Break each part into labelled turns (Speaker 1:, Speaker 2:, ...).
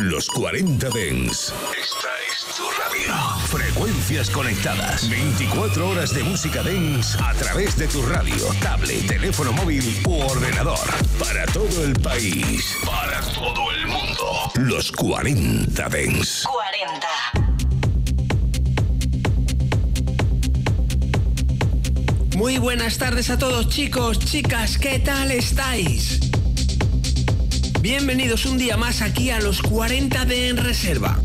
Speaker 1: Los 40 Dens. Esta es tu radio. Frecuencias conectadas. 24 horas de música Dens a través de tu radio, tablet, teléfono móvil u ordenador. Para todo el país. Para todo el mundo. Los 40 Dens.
Speaker 2: 40.
Speaker 3: Muy buenas tardes a todos chicos, chicas, ¿qué tal estáis? Bienvenidos un día más aquí a los 40 de En Reserva.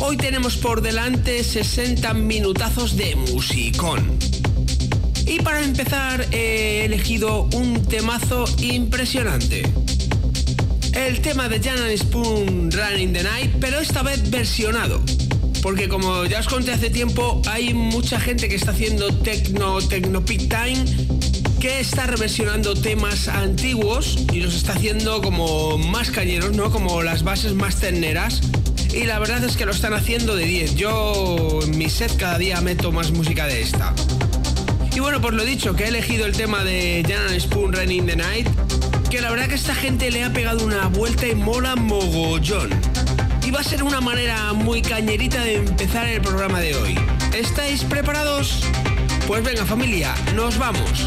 Speaker 3: Hoy tenemos por delante 60 minutazos de musicón. Y para empezar he elegido un temazo impresionante. El tema de Jan Spoon Running the Night, pero esta vez versionado porque como ya os conté hace tiempo, hay mucha gente que está haciendo techno, techno peak time, que está reversionando temas antiguos y los está haciendo como más cañeros, ¿no? Como las bases más terneras. Y la verdad es que lo están haciendo de 10. Yo en mi set cada día meto más música de esta. Y bueno, por lo dicho, que he elegido el tema de Jan Spoon Running the Night, que la verdad que esta gente le ha pegado una vuelta y mola mogollón y va a ser una manera muy cañerita de empezar el programa de hoy. ¿Estáis preparados? Pues venga familia, nos vamos.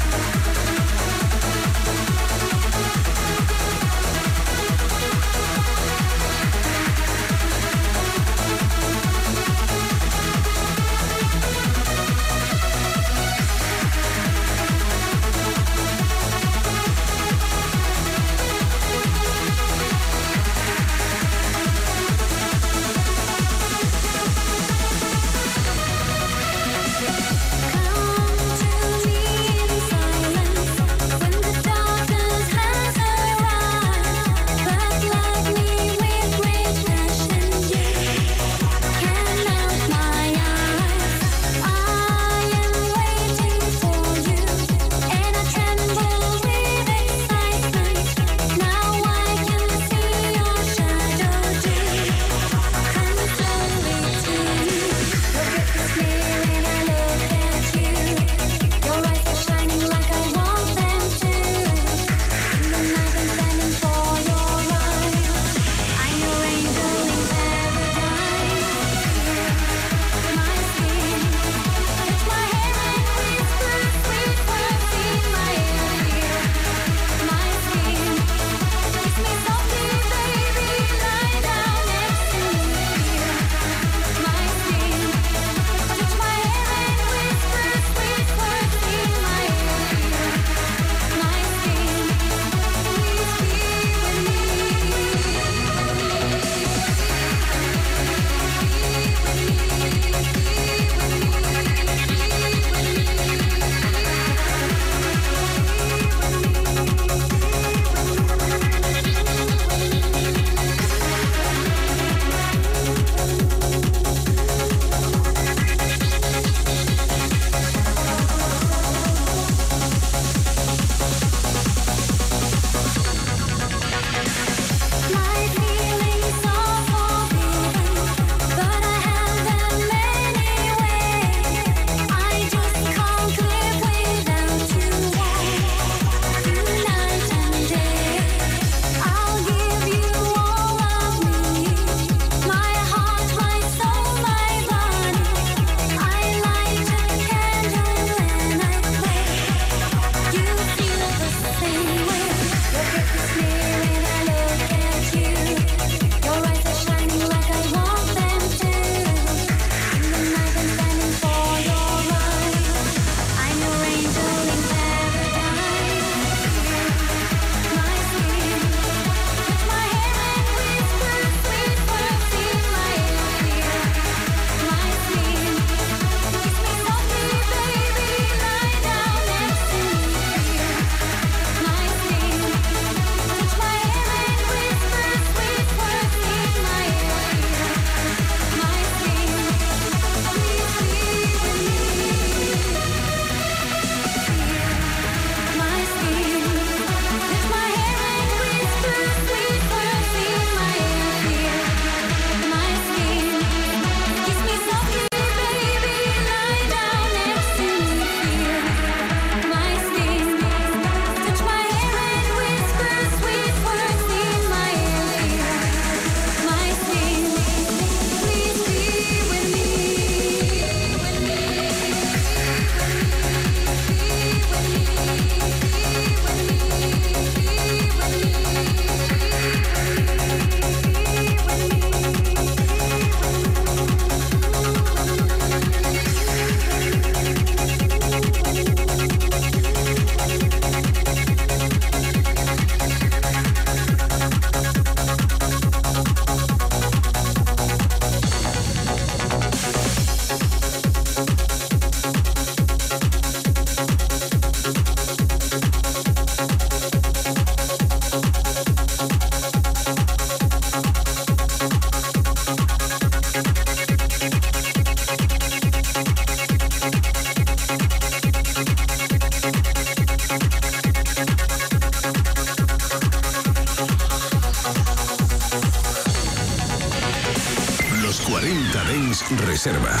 Speaker 4: Reserva.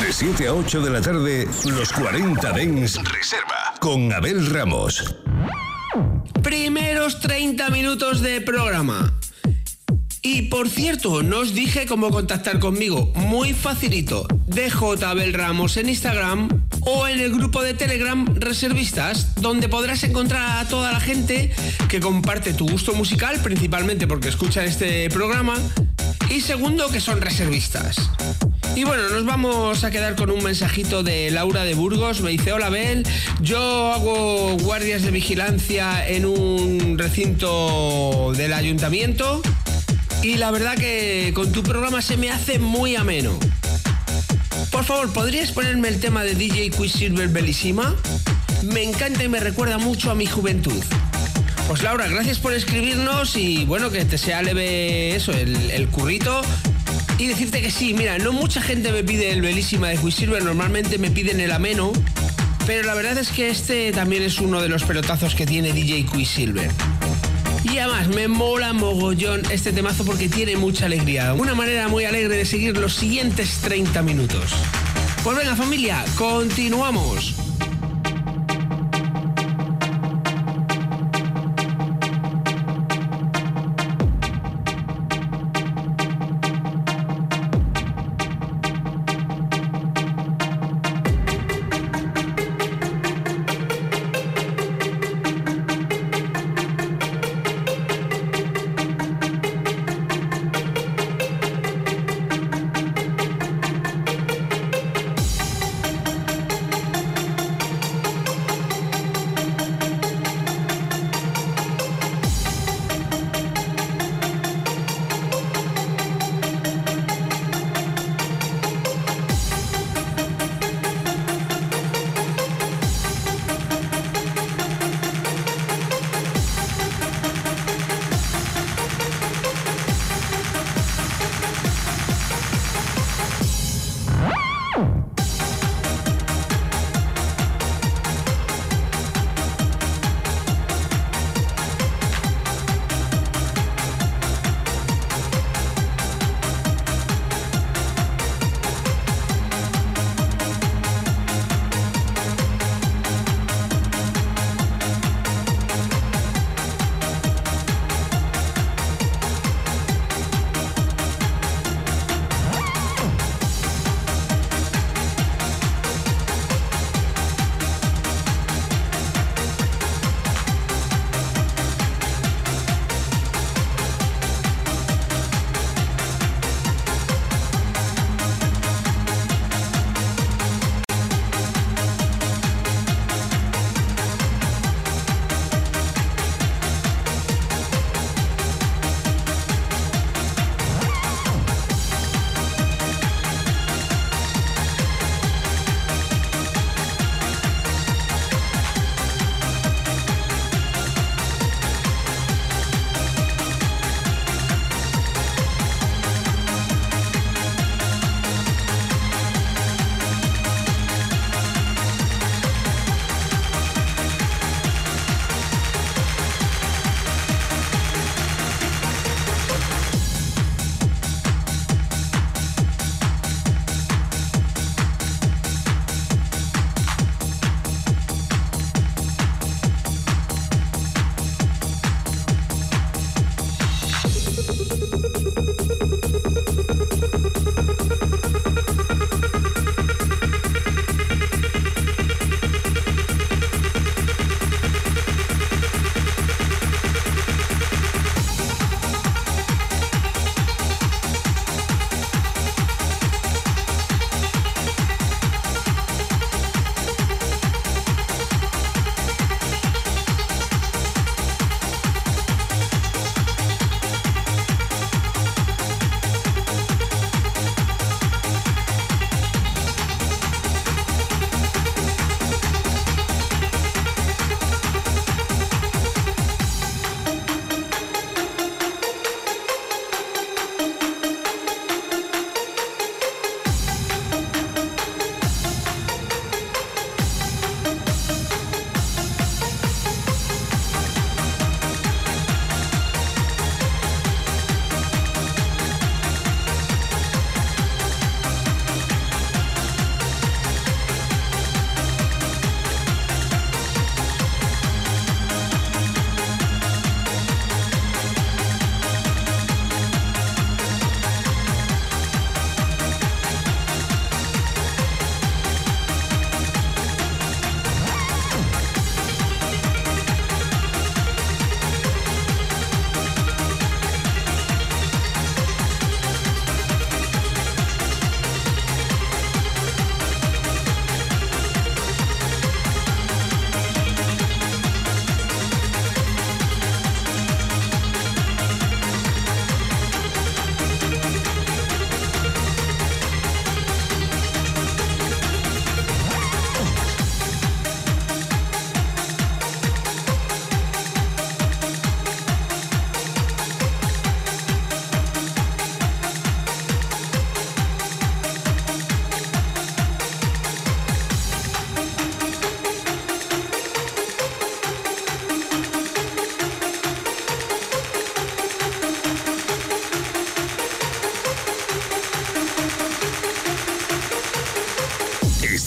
Speaker 1: De 7 a 8 de la tarde, los 40 Dens Reserva con Abel Ramos.
Speaker 3: Primeros 30 minutos de programa. Y por cierto, no os dije cómo contactar conmigo. Muy facilito. DJ Abel Ramos en Instagram o en el grupo de Telegram Reservistas, donde podrás encontrar a toda la gente que comparte tu gusto musical, principalmente porque escuchan este programa, y segundo que son reservistas. Y bueno, nos vamos a quedar con un mensajito de Laura de Burgos. Me dice, hola Bel, yo hago guardias de vigilancia en un recinto del ayuntamiento y la verdad que con tu programa se me hace muy ameno. Por favor, ¿podrías ponerme el tema de DJ Quicksilver Bellissima? Me encanta y me recuerda mucho a mi juventud. Pues Laura, gracias por escribirnos y bueno, que te sea leve eso, el, currito. Y decirte que sí, mira, no mucha gente me pide el Bellissima de Quicksilver, normalmente me piden el ameno, pero la verdad es que este también es uno de los pelotazos que tiene DJ Quicksilver. Y además me mola mogollón este temazo porque tiene mucha alegría. Una manera muy alegre de seguir los siguientes 30 minutos. Pues venga familia, continuamos.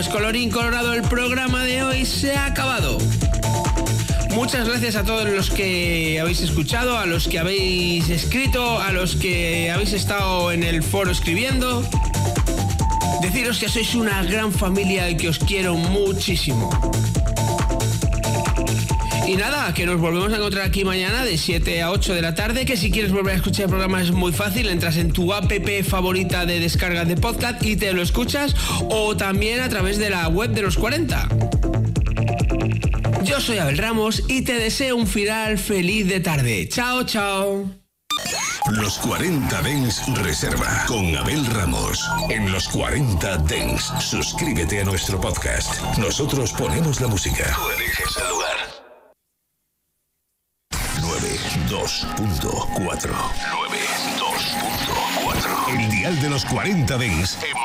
Speaker 3: Pues colorín colorado, el programa de hoy se ha acabado. Muchas gracias a todos los que habéis escuchado, a los que habéis escrito, a los que habéis estado en el foro escribiendo. Deciros que sois una gran familia y que os quiero muchísimo. Y nada, que nos volvemos a encontrar aquí mañana de 7 a 8 de la tarde, que si quieres volver a escuchar el programa es muy fácil, entras en tu app favorita de descarga de podcast y te lo escuchas o también a través de la web de los 40. Yo soy Abel Ramos y te deseo un final feliz de tarde. Chao, chao.
Speaker 1: Los 40 Dens Reserva con Abel Ramos. En los 40 Dens, suscríbete a nuestro podcast. Nosotros ponemos la música. Tú eliges 92.4 92.4 El dial de los 40 Dens en